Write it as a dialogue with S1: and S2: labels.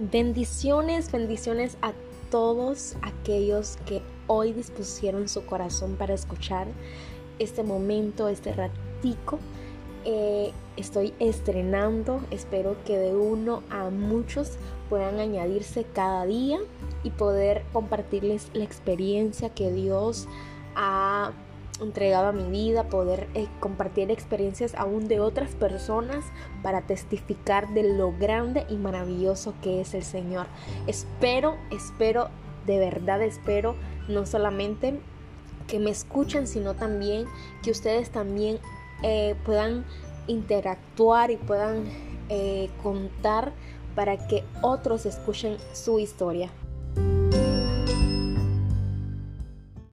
S1: Bendiciones, bendiciones a todos aquellos que hoy dispusieron su corazón para escuchar este momento, este ratico. Eh, estoy estrenando, espero que de uno a muchos puedan añadirse cada día y poder compartirles la experiencia que Dios ha entregado a mi vida, poder eh, compartir experiencias aún de otras personas para testificar de lo grande y maravilloso que es el Señor. Espero, espero, de verdad espero, no solamente que me escuchen, sino también que ustedes también eh, puedan interactuar y puedan eh, contar para que otros escuchen su historia.